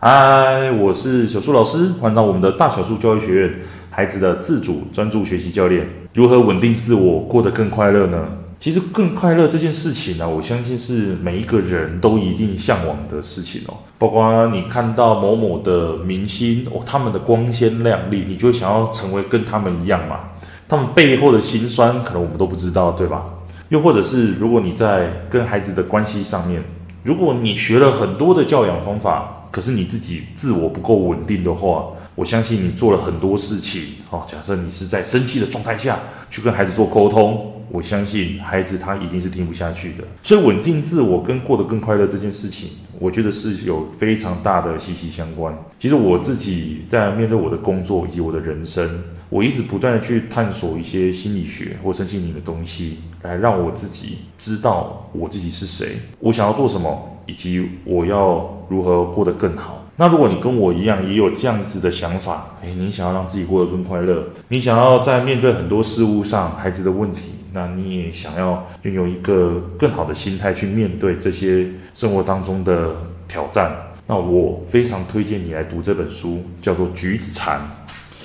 嗨，我是小树老师，欢迎到我们的大小树教育学院，孩子的自主专注学习教练，如何稳定自我，过得更快乐呢？其实更快乐这件事情呢、我相信是每一个人都一定向往的事情哦。包括你看到某某的明星哦，他们的光鲜亮丽，你就想要成为跟他们一样嘛。他们背后的辛酸，可能我们都不知道，对吧？又或者是如果你在跟孩子的关系上面，如果你学了很多的教养方法，可是你自己自我不够稳定的话，我相信你做了很多事情。哦，假设你是在生气的状态下去跟孩子做沟通，我相信孩子他一定是听不下去的。所以稳定自我跟过得更快乐这件事情，我觉得是有非常大的息息相关。其实我自己在面对我的工作以及我的人生，我一直不断的去探索一些心理学或身心灵的东西，来让我自己知道我自己是谁，我想要做什么。以及我要如何过得更好？那如果你跟我一样也有这样子的想法，诶，你想要让自己过得更快乐，你想要在面对很多事物上孩子的问题，那你也想要拥有一个更好的心态去面对这些生活当中的挑战，那我非常推荐你来读这本书，叫做《橘子禅：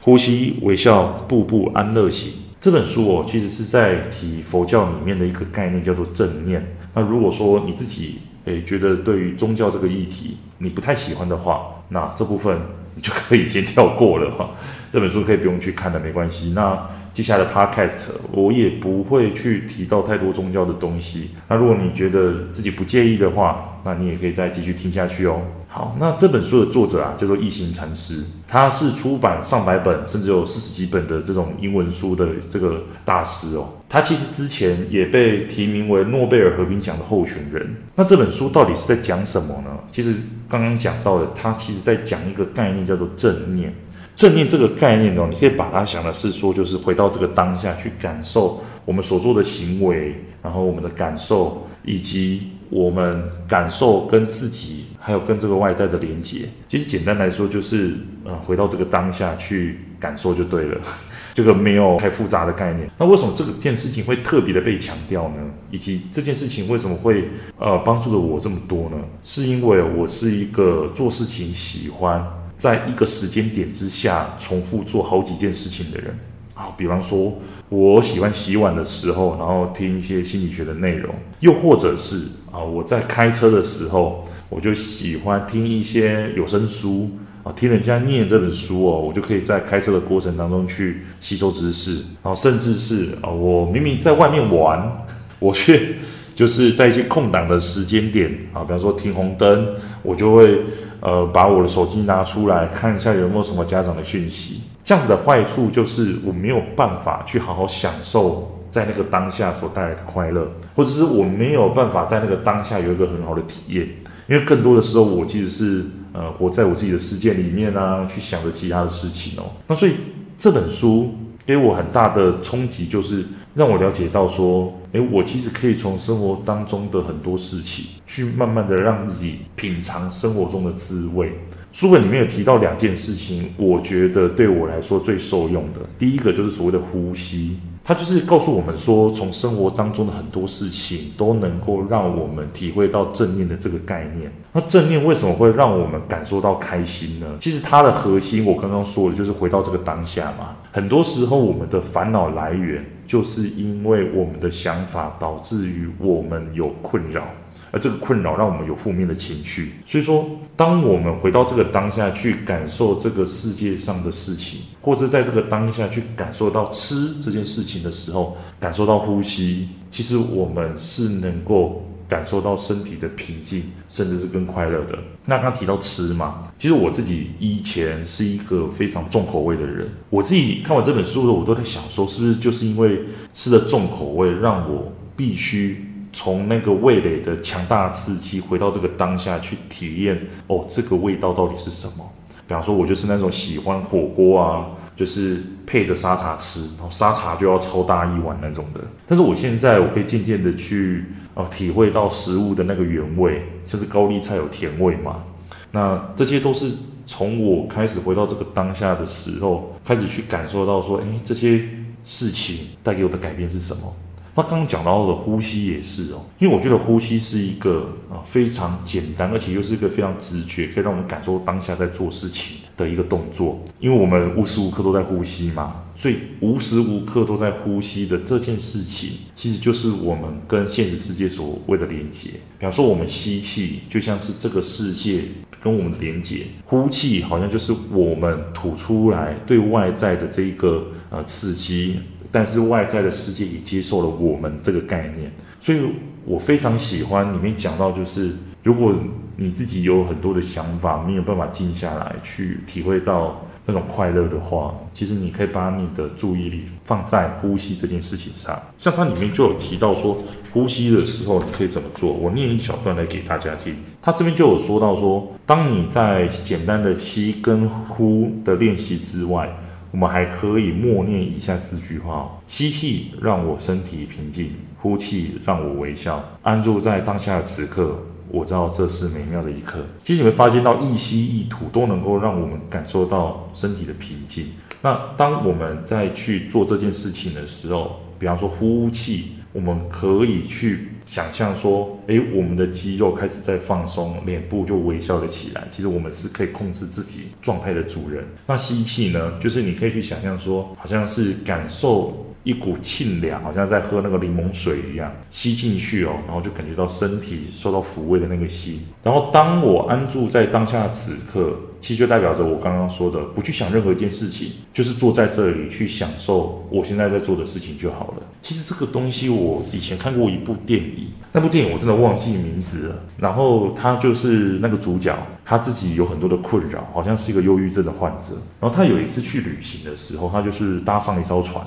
呼吸、微笑、步步安乐行》。这本书哦，其实是在提佛教里面的一个概念，叫做正念。那如果说你自己，诶，觉得对于宗教这个议题你不太喜欢的话，那这部分你就可以先跳过了哈。这本书可以不用去看的，没关系。那接下来的 podcast 我也不会去提到太多宗教的东西。那如果你觉得自己不介意的话，那你也可以再继续听下去哦。好，那这本书的作者啊，叫做一行禅师，他是出版上百本甚至有四十几本的这种英文书的这个大师哦。他其实之前也被提名为诺贝尔和平奖的候选人。那这本书到底是在讲什么呢？其实刚刚讲到的，他其实在讲一个概念，叫做正念。正念这个概念哦，你可以把它想的是说，就是回到这个当下去感受我们所做的行为，然后我们的感受，以及我们感受跟自己。还有跟这个外在的连接，其实简单来说就是，呃，回到这个当下去感受就对了，这个没有太复杂的概念。那为什么这个件事情会特别的被强调呢？以及这件事情为什么会呃帮助了我这么多呢？是因为我是一个做事情喜欢在一个时间点之下重复做好几件事情的人。好，比方说我喜欢洗碗的时候，然后听一些心理学的内容，又或者是啊我在开车的时候。我就喜欢听一些有声书啊，听人家念这本书哦，我就可以在开车的过程当中去吸收知识，然后甚至是啊，我明明在外面玩，我却就是在一些空档的时间点啊，比方说停红灯，我就会呃把我的手机拿出来看一下有没有什么家长的讯息。这样子的坏处就是我没有办法去好好享受在那个当下所带来的快乐，或者是我没有办法在那个当下有一个很好的体验。因为更多的时候，我其实是呃活在我自己的世界里面啊，去想着其他的事情哦。那所以这本书给我很大的冲击，就是让我了解到说，诶，我其实可以从生活当中的很多事情，去慢慢的让自己品尝生活中的滋味。书本里面有提到两件事情，我觉得对我来说最受用的，第一个就是所谓的呼吸。它就是告诉我们说，从生活当中的很多事情都能够让我们体会到正念的这个概念。那正念为什么会让我们感受到开心呢？其实它的核心，我刚刚说的就是回到这个当下嘛。很多时候，我们的烦恼来源就是因为我们的想法导致于我们有困扰。而这个困扰让我们有负面的情绪，所以说，当我们回到这个当下去感受这个世界上的事情，或者在这个当下去感受到吃这件事情的时候，感受到呼吸，其实我们是能够感受到身体的平静，甚至是更快乐的。那刚提到吃嘛，其实我自己以前是一个非常重口味的人，我自己看完这本书的时候，我都在想说，是不是就是因为吃的重口味，让我必须。从那个味蕾的强大刺激回到这个当下去体验哦，这个味道到底是什么？比方说，我就是那种喜欢火锅啊，就是配着沙茶吃，然后沙茶就要超大一碗那种的。但是我现在我可以渐渐的去哦体会到食物的那个原味，就是高丽菜有甜味嘛。那这些都是从我开始回到这个当下的时候，开始去感受到说，哎，这些事情带给我的改变是什么？那刚刚讲到的呼吸也是哦，因为我觉得呼吸是一个啊非常简单，而且又是一个非常直觉，可以让我们感受当下在做事情的一个动作。因为我们无时无刻都在呼吸嘛，所以无时无刻都在呼吸的这件事情，其实就是我们跟现实世界所谓的连接。比方说，我们吸气，就像是这个世界跟我们的连接；呼气，好像就是我们吐出来对外在的这一个呃刺激。但是外在的世界也接受了我们这个概念，所以我非常喜欢里面讲到，就是如果你自己有很多的想法，没有办法静下来去体会到那种快乐的话，其实你可以把你的注意力放在呼吸这件事情上。像它里面就有提到说，呼吸的时候你可以怎么做？我念一小段来给大家听。它这边就有说到说，当你在简单的吸跟呼的练习之外。我们还可以默念以下四句话：吸气让我身体平静，呼气让我微笑，安住在当下的此刻。我知道这是美妙的一刻。其实你会发现到一吸一吐都能够让我们感受到身体的平静。那当我们在去做这件事情的时候，比方说呼气，我们可以去。想象说，诶，我们的肌肉开始在放松，脸部就微笑了起来。其实我们是可以控制自己状态的主人。那吸气呢？就是你可以去想象说，好像是感受一股沁凉，好像在喝那个柠檬水一样，吸进去哦，然后就感觉到身体受到抚慰的那个吸。然后当我安住在当下此刻。其实就代表着我刚刚说的，不去想任何一件事情，就是坐在这里去享受我现在在做的事情就好了。其实这个东西我以前看过一部电影，那部电影我真的忘记名字了。然后他就是那个主角，他自己有很多的困扰，好像是一个忧郁症的患者。然后他有一次去旅行的时候，他就是搭上了一艘船。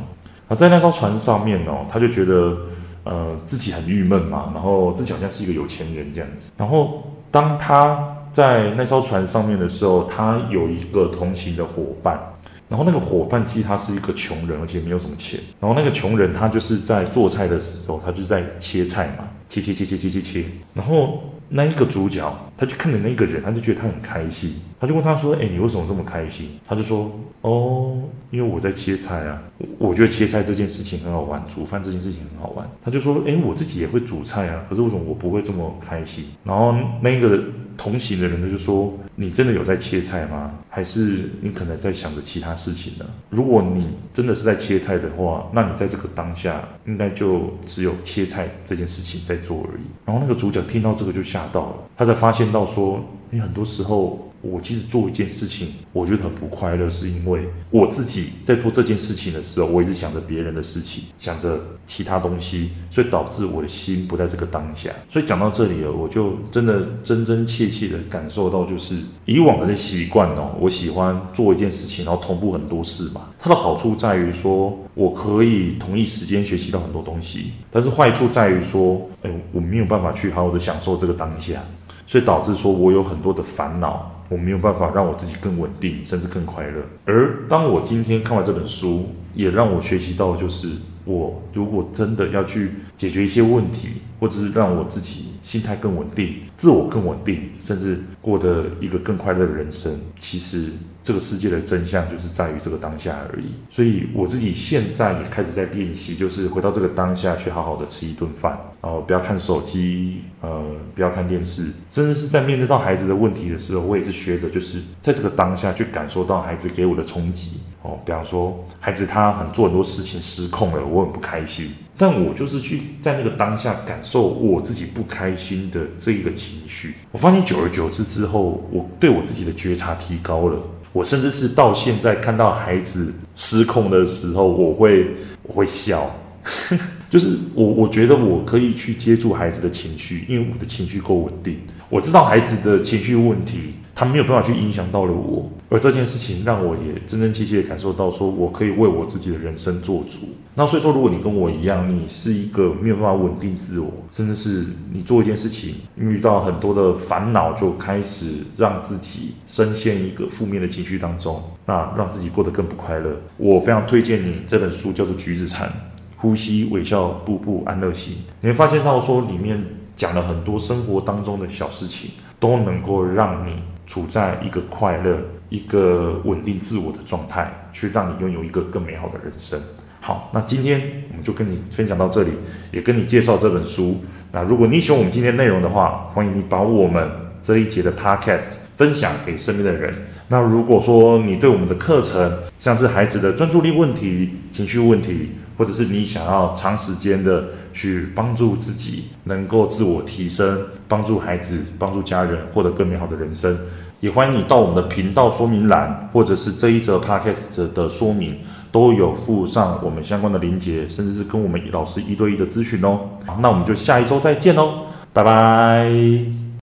啊，在那艘船上面哦，他就觉得呃自己很郁闷嘛，然后自己好像是一个有钱人这样子。然后当他在那艘船上面的时候，他有一个同行的伙伴，然后那个伙伴其实他是一个穷人，而且没有什么钱。然后那个穷人他就是在做菜的时候，他就在切菜嘛，切切切切切切切。然后那一个主角，他就看着那个人，他就觉得他很开心，他就问他说：“哎，你为什么这么开心？”他就说：“哦，因为我在切菜啊，我觉得切菜这件事情很好玩，煮饭这件事情很好玩。”他就说：“哎，我自己也会煮菜啊，可是为什么我不会这么开心？”然后那个。同行的人他，就说：“你真的有在切菜吗？还是你可能在想着其他事情呢？如果你真的是在切菜的话，那你在这个当下应该就只有切菜这件事情在做而已。”然后那个主角听到这个就吓到了，他才发现到说：“你很多时候。”我其实做一件事情，我觉得很不快乐，是因为我自己在做这件事情的时候，我一直想着别人的事情，想着其他东西，所以导致我的心不在这个当下。所以讲到这里了，我就真的真真切切的感受到，就是以往的这习惯哦，我喜欢做一件事情，然后同步很多事嘛。它的好处在于说，我可以同一时间学习到很多东西，但是坏处在于说，哎，我没有办法去好好的享受这个当下。所以导致说，我有很多的烦恼，我没有办法让我自己更稳定，甚至更快乐。而当我今天看完这本书，也让我学习到，就是我如果真的要去解决一些问题，或者是让我自己心态更稳定，自我更稳定，甚至过得一个更快乐的人生，其实。这个世界的真相就是在于这个当下而已，所以我自己现在也开始在练习，就是回到这个当下去好好的吃一顿饭，然后不要看手机，呃，不要看电视，甚至是在面对到孩子的问题的时候，我也是学着就是在这个当下去感受到孩子给我的冲击哦，比方说孩子他很做很多事情失控了，我很不开心，但我就是去在那个当下感受我自己不开心的这一个情绪，我发现久而久之之后，我对我自己的觉察提高了。我甚至是到现在看到孩子失控的时候，我会我会笑，就是我我觉得我可以去接住孩子的情绪，因为我的情绪够稳定，我知道孩子的情绪问题。他没有办法去影响到了我，而这件事情让我也真真切切感受到，说我可以为我自己的人生做主。那所以说，如果你跟我一样，你是一个没有办法稳定自我，甚至是你做一件事情遇到很多的烦恼，就开始让自己深陷一个负面的情绪当中，那让自己过得更不快乐。我非常推荐你这本书，叫做《橘子禅》，呼吸、微笑、步步安乐心。你会发现到说，里面讲了很多生活当中的小事情，都能够让你。处在一个快乐、一个稳定自我的状态，去让你拥有一个更美好的人生。好，那今天我们就跟你分享到这里，也跟你介绍这本书。那如果你喜欢我们今天内容的话，欢迎你把我们这一节的 podcast 分享给身边的人。那如果说你对我们的课程，像是孩子的专注力问题、情绪问题，或者是你想要长时间的去帮助自己，能够自我提升，帮助孩子、帮助家人获得更美好的人生，也欢迎你到我们的频道说明栏，或者是这一则 podcast 的说明，都有附上我们相关的连结，甚至是跟我们老师一对一的咨询哦。那我们就下一周再见喽，拜拜。